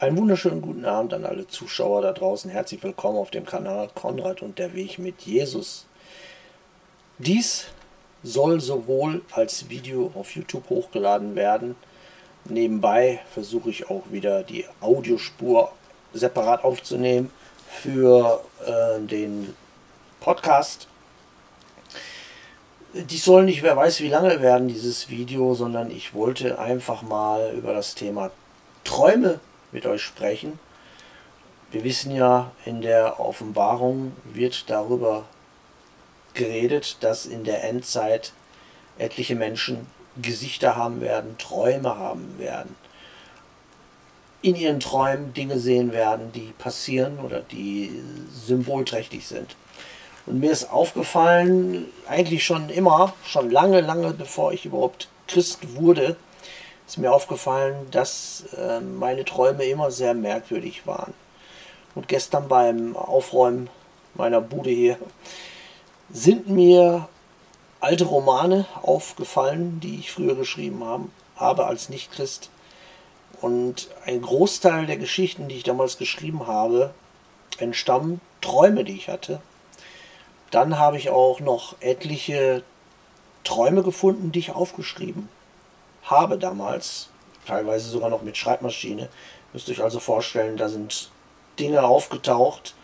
Einen wunderschönen guten Abend an alle Zuschauer da draußen. Herzlich willkommen auf dem Kanal Konrad und der Weg mit Jesus. Dies soll sowohl als Video auf YouTube hochgeladen werden. Nebenbei versuche ich auch wieder die Audiospur separat aufzunehmen für äh, den Podcast. Dies soll nicht, wer weiß wie lange werden, dieses Video, sondern ich wollte einfach mal über das Thema Träume mit euch sprechen. Wir wissen ja, in der Offenbarung wird darüber geredet, dass in der Endzeit etliche Menschen Gesichter haben werden, Träume haben werden. In ihren Träumen Dinge sehen werden, die passieren oder die symbolträchtig sind. Und mir ist aufgefallen, eigentlich schon immer, schon lange, lange bevor ich überhaupt Christ wurde, ist mir aufgefallen, dass äh, meine Träume immer sehr merkwürdig waren. Und gestern beim Aufräumen meiner Bude hier sind mir alte Romane aufgefallen, die ich früher geschrieben haben, habe als Nicht-Christ. Und ein Großteil der Geschichten, die ich damals geschrieben habe, entstammen Träume, die ich hatte. Dann habe ich auch noch etliche Träume gefunden, die ich aufgeschrieben habe damals, teilweise sogar noch mit Schreibmaschine. Müsst ihr euch also vorstellen, da sind Dinge aufgetaucht,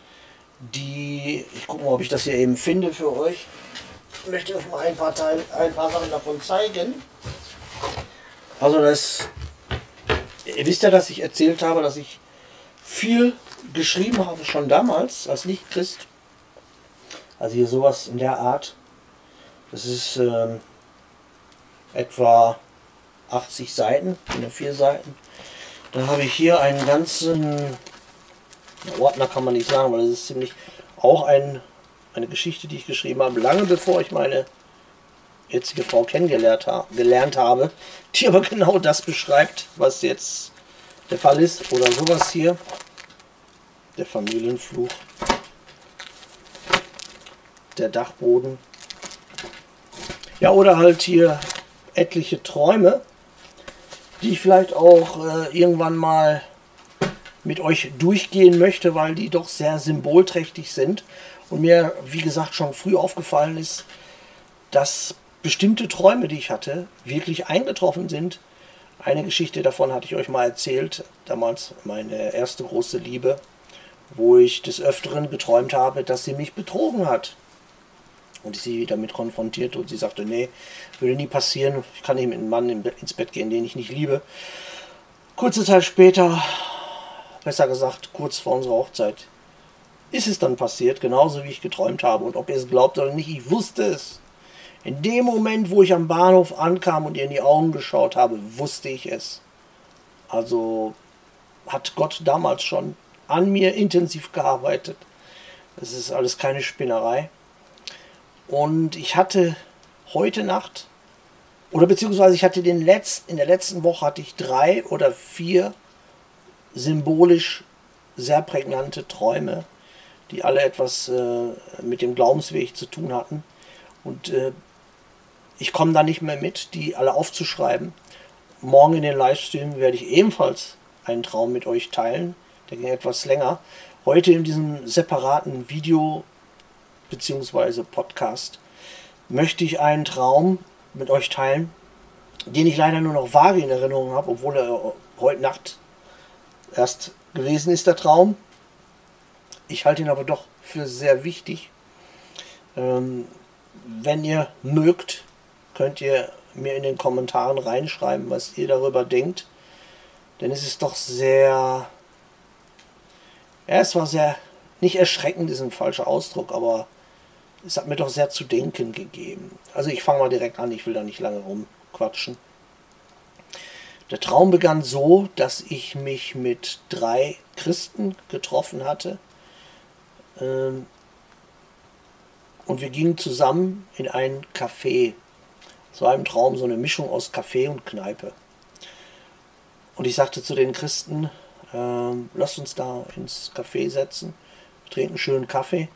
die, ich gucke mal, ob ich das hier eben finde für euch. Ich möchte euch mal ein paar, Teil, ein paar Sachen davon zeigen. Also das, ihr wisst ja, dass ich erzählt habe, dass ich viel geschrieben habe schon damals als Nicht-Christ. Also hier sowas in der Art. Das ist ähm, etwa 80 Seiten, nur vier Seiten. Dann habe ich hier einen ganzen Ordner, kann man nicht sagen, weil das ist ziemlich auch ein, eine Geschichte, die ich geschrieben habe, lange bevor ich meine jetzige Frau kennengelernt ha gelernt habe, die aber genau das beschreibt, was jetzt der Fall ist. Oder sowas hier. Der Familienfluch. Der Dachboden. Ja, oder halt hier etliche Träume die ich vielleicht auch äh, irgendwann mal mit euch durchgehen möchte, weil die doch sehr symbolträchtig sind. Und mir, wie gesagt, schon früh aufgefallen ist, dass bestimmte Träume, die ich hatte, wirklich eingetroffen sind. Eine Geschichte davon hatte ich euch mal erzählt, damals meine erste große Liebe, wo ich des Öfteren geträumt habe, dass sie mich betrogen hat. Und ich sie damit konfrontiert und sie sagte, nee, würde nie passieren. Ich kann nicht mit einem Mann ins Bett gehen, den ich nicht liebe. Kurze Zeit später, besser gesagt kurz vor unserer Hochzeit, ist es dann passiert, genauso wie ich geträumt habe. Und ob ihr es glaubt oder nicht, ich wusste es. In dem Moment, wo ich am Bahnhof ankam und ihr in die Augen geschaut habe, wusste ich es. Also hat Gott damals schon an mir intensiv gearbeitet. Das ist alles keine Spinnerei. Und ich hatte heute Nacht, oder beziehungsweise ich hatte den letzten, in der letzten Woche hatte ich drei oder vier symbolisch sehr prägnante Träume, die alle etwas äh, mit dem Glaubensweg zu tun hatten. Und äh, ich komme da nicht mehr mit, die alle aufzuschreiben. Morgen in den Livestream werde ich ebenfalls einen Traum mit euch teilen. Der ging etwas länger. Heute in diesem separaten Video bzw. Podcast möchte ich einen Traum mit euch teilen, den ich leider nur noch vage in Erinnerung habe, obwohl er heute Nacht erst gewesen ist, der Traum. Ich halte ihn aber doch für sehr wichtig. Ähm, wenn ihr mögt, könnt ihr mir in den Kommentaren reinschreiben, was ihr darüber denkt. Denn es ist doch sehr... Ja, es war sehr... Nicht erschreckend ist ein falscher Ausdruck, aber es hat mir doch sehr zu denken gegeben. Also ich fange mal direkt an, ich will da nicht lange rumquatschen. Der Traum begann so, dass ich mich mit drei Christen getroffen hatte. Ähm, und wir gingen zusammen in ein Café. Es war im Traum so eine Mischung aus Café und Kneipe. Und ich sagte zu den Christen, äh, lasst uns da ins Café setzen, trinken schönen Kaffee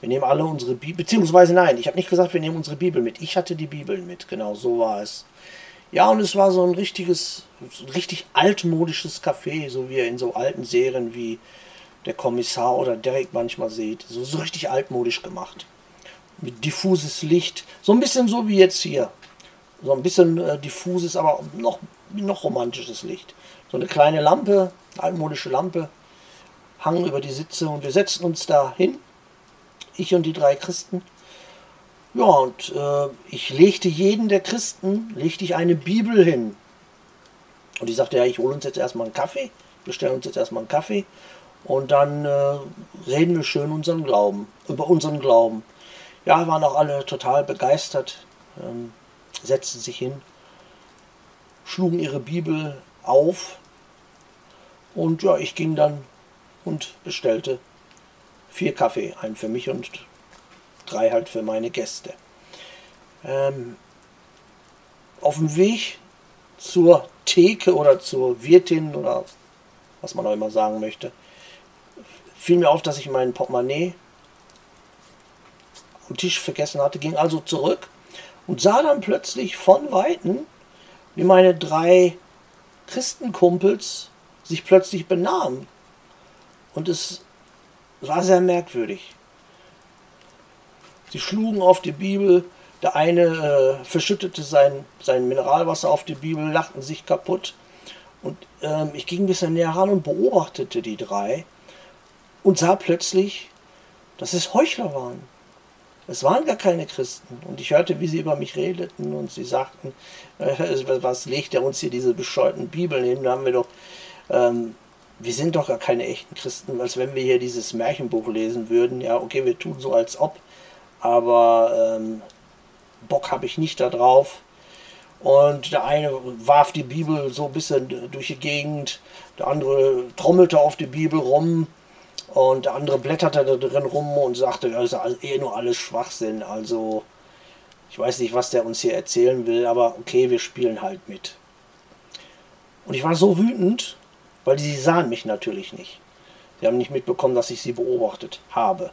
wir nehmen alle unsere Bibel, beziehungsweise nein, ich habe nicht gesagt, wir nehmen unsere Bibel mit. Ich hatte die Bibel mit, genau so war es. Ja, und es war so ein richtiges, richtig altmodisches Café, so wie ihr in so alten Serien wie der Kommissar oder Derek manchmal seht. So, so richtig altmodisch gemacht. Mit diffuses Licht. So ein bisschen so wie jetzt hier. So ein bisschen äh, diffuses, aber noch, noch romantisches Licht. So eine kleine Lampe, altmodische Lampe, hangen über die Sitze und wir setzten uns da hin. Ich und die drei Christen. Ja, und äh, ich legte jeden der Christen, legte ich eine Bibel hin. Und ich sagte, ja, ich hole uns jetzt erstmal einen Kaffee, bestellen uns jetzt erstmal einen Kaffee und dann äh, reden wir schön unseren Glauben, über unseren Glauben. Ja, waren auch alle total begeistert, ähm, setzten sich hin, schlugen ihre Bibel auf und ja, ich ging dann und bestellte vier Kaffee, einen für mich und drei halt für meine Gäste. Ähm, auf dem Weg zur Theke oder zur Wirtin oder was man auch immer sagen möchte, fiel mir auf, dass ich mein Portemonnaie am Tisch vergessen hatte, ging also zurück und sah dann plötzlich von Weitem, wie meine drei Christenkumpels sich plötzlich benahmen. Und es war sehr merkwürdig. Sie schlugen auf die Bibel, der eine äh, verschüttete sein, sein Mineralwasser auf die Bibel, lachten sich kaputt. Und ähm, ich ging ein bisschen näher ran und beobachtete die drei und sah plötzlich, dass es Heuchler waren. Es waren gar keine Christen. Und ich hörte, wie sie über mich redeten und sie sagten, äh, was legt er uns hier diese bescheuerten Bibeln hin? Da haben wir doch, ähm, wir sind doch gar keine echten Christen, als wenn wir hier dieses Märchenbuch lesen würden. Ja, okay, wir tun so als ob, aber ähm, Bock habe ich nicht darauf. Und der eine warf die Bibel so ein bisschen durch die Gegend, der andere trommelte auf die Bibel rum und der andere blätterte da drin rum und sagte, das ist eh nur alles Schwachsinn. Also, ich weiß nicht, was der uns hier erzählen will, aber okay, wir spielen halt mit. Und ich war so wütend, weil sie sahen mich natürlich nicht. Sie haben nicht mitbekommen, dass ich sie beobachtet habe.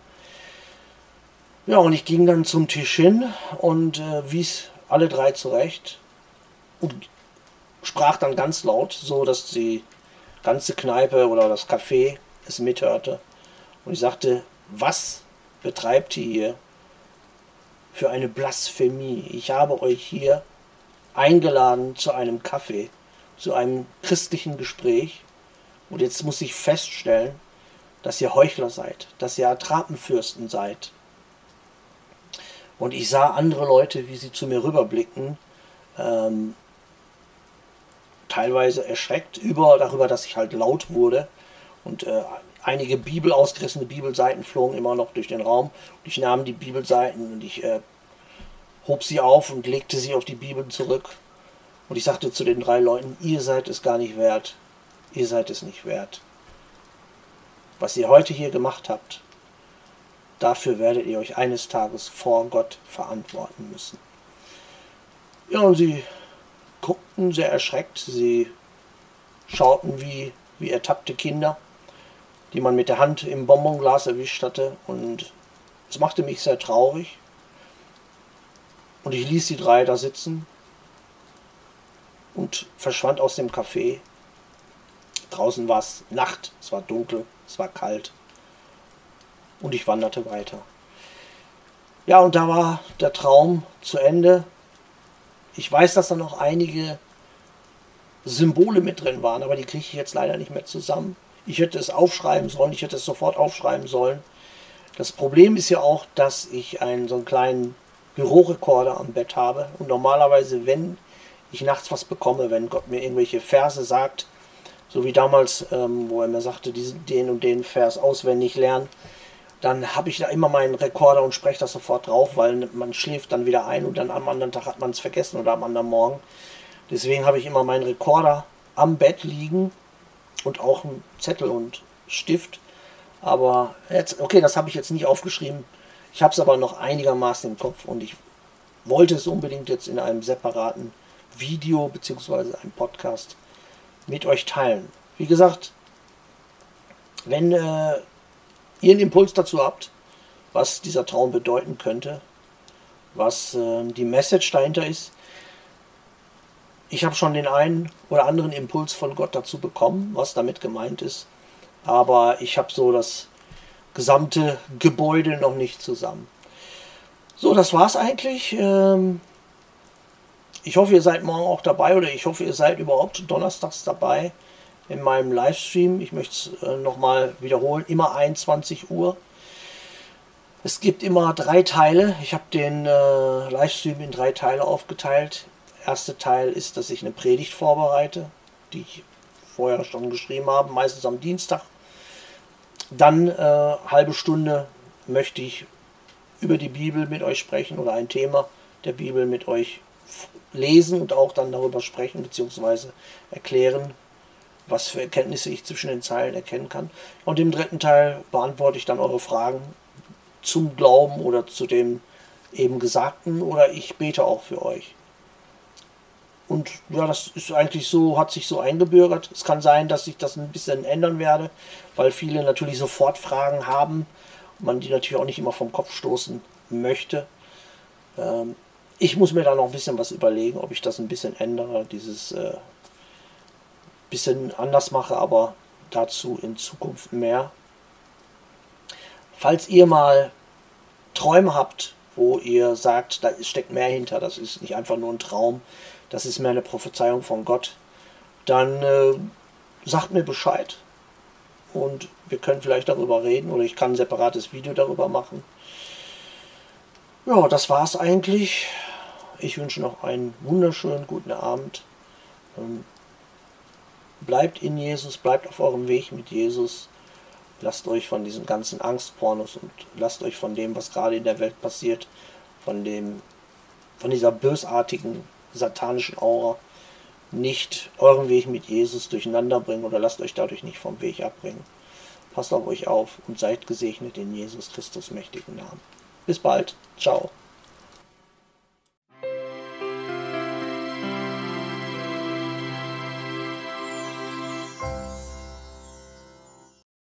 Ja, und ich ging dann zum Tisch hin und äh, wies alle drei zurecht und sprach dann ganz laut, so dass die ganze Kneipe oder das Café es mithörte. Und ich sagte, was betreibt ihr hier für eine Blasphemie? Ich habe euch hier eingeladen zu einem Kaffee, zu einem christlichen Gespräch. Und jetzt muss ich feststellen, dass ihr Heuchler seid, dass ihr Attrapenfürsten seid. Und ich sah andere Leute, wie sie zu mir rüberblickten, ähm, teilweise erschreckt über, darüber, dass ich halt laut wurde. Und äh, einige Bibel ausgerissene Bibelseiten flogen immer noch durch den Raum. Und ich nahm die Bibelseiten und ich äh, hob sie auf und legte sie auf die Bibeln zurück. Und ich sagte zu den drei Leuten, ihr seid es gar nicht wert. Ihr seid es nicht wert. Was ihr heute hier gemacht habt, dafür werdet ihr euch eines Tages vor Gott verantworten müssen. Ja, und sie guckten sehr erschreckt. Sie schauten wie, wie ertappte Kinder die man mit der Hand im Bonbonglas erwischt hatte. Und es machte mich sehr traurig. Und ich ließ die drei da sitzen und verschwand aus dem Café. Draußen war es Nacht, es war dunkel, es war kalt. Und ich wanderte weiter. Ja, und da war der Traum zu Ende. Ich weiß, dass da noch einige Symbole mit drin waren, aber die kriege ich jetzt leider nicht mehr zusammen. Ich hätte es aufschreiben sollen, ich hätte es sofort aufschreiben sollen. Das Problem ist ja auch, dass ich einen so einen kleinen Bürorekorder am Bett habe und normalerweise, wenn ich nachts was bekomme, wenn Gott mir irgendwelche Verse sagt, so wie damals, ähm, wo er mir sagte, diesen, den und den Vers auswendig lernen, dann habe ich da immer meinen Rekorder und spreche das sofort drauf, weil man schläft dann wieder ein und dann am anderen Tag hat man es vergessen oder am anderen Morgen. Deswegen habe ich immer meinen Rekorder am Bett liegen und auch ein Zettel und Stift. Aber jetzt, okay, das habe ich jetzt nicht aufgeschrieben. Ich habe es aber noch einigermaßen im Kopf und ich wollte es unbedingt jetzt in einem separaten Video bzw. einem Podcast mit euch teilen. Wie gesagt, wenn äh, ihr einen Impuls dazu habt, was dieser Traum bedeuten könnte, was äh, die Message dahinter ist, ich habe schon den einen oder anderen Impuls von Gott dazu bekommen, was damit gemeint ist. Aber ich habe so das gesamte Gebäude noch nicht zusammen. So, das war's eigentlich. Ähm, ich hoffe, ihr seid morgen auch dabei oder ich hoffe, ihr seid überhaupt donnerstags dabei in meinem Livestream. Ich möchte es äh, nochmal wiederholen, immer 21 Uhr. Es gibt immer drei Teile. Ich habe den äh, Livestream in drei Teile aufgeteilt. Der erste Teil ist, dass ich eine Predigt vorbereite, die ich vorher schon geschrieben habe, meistens am Dienstag. Dann äh, halbe Stunde möchte ich über die Bibel mit euch sprechen oder ein Thema der Bibel mit euch lesen und auch dann darüber sprechen bzw. erklären, was für Erkenntnisse ich zwischen den Zeilen erkennen kann. Und im dritten Teil beantworte ich dann eure Fragen zum Glauben oder zu dem eben Gesagten oder ich bete auch für euch. Und ja, das ist eigentlich so, hat sich so eingebürgert. Es kann sein, dass ich das ein bisschen ändern werde, weil viele natürlich sofort Fragen haben und man die natürlich auch nicht immer vom Kopf stoßen möchte. Ähm, ich muss mir da noch ein bisschen was überlegen, ob ich das ein bisschen ändere, dieses äh, bisschen anders mache, aber dazu in Zukunft mehr. Falls ihr mal Träume habt, wo ihr sagt, da steckt mehr hinter, das ist nicht einfach nur ein Traum, das ist mehr eine Prophezeiung von Gott, dann äh, sagt mir Bescheid und wir können vielleicht darüber reden oder ich kann ein separates Video darüber machen. Ja, das war's eigentlich. Ich wünsche noch einen wunderschönen guten Abend. Ähm, bleibt in Jesus, bleibt auf eurem Weg mit Jesus. Lasst euch von diesen ganzen Angstpornos und lasst euch von dem, was gerade in der Welt passiert, von dem, von dieser bösartigen, satanischen Aura, nicht euren Weg mit Jesus durcheinander bringen oder lasst euch dadurch nicht vom Weg abbringen. Passt auf euch auf und seid gesegnet in Jesus Christus mächtigen Namen. Bis bald. Ciao.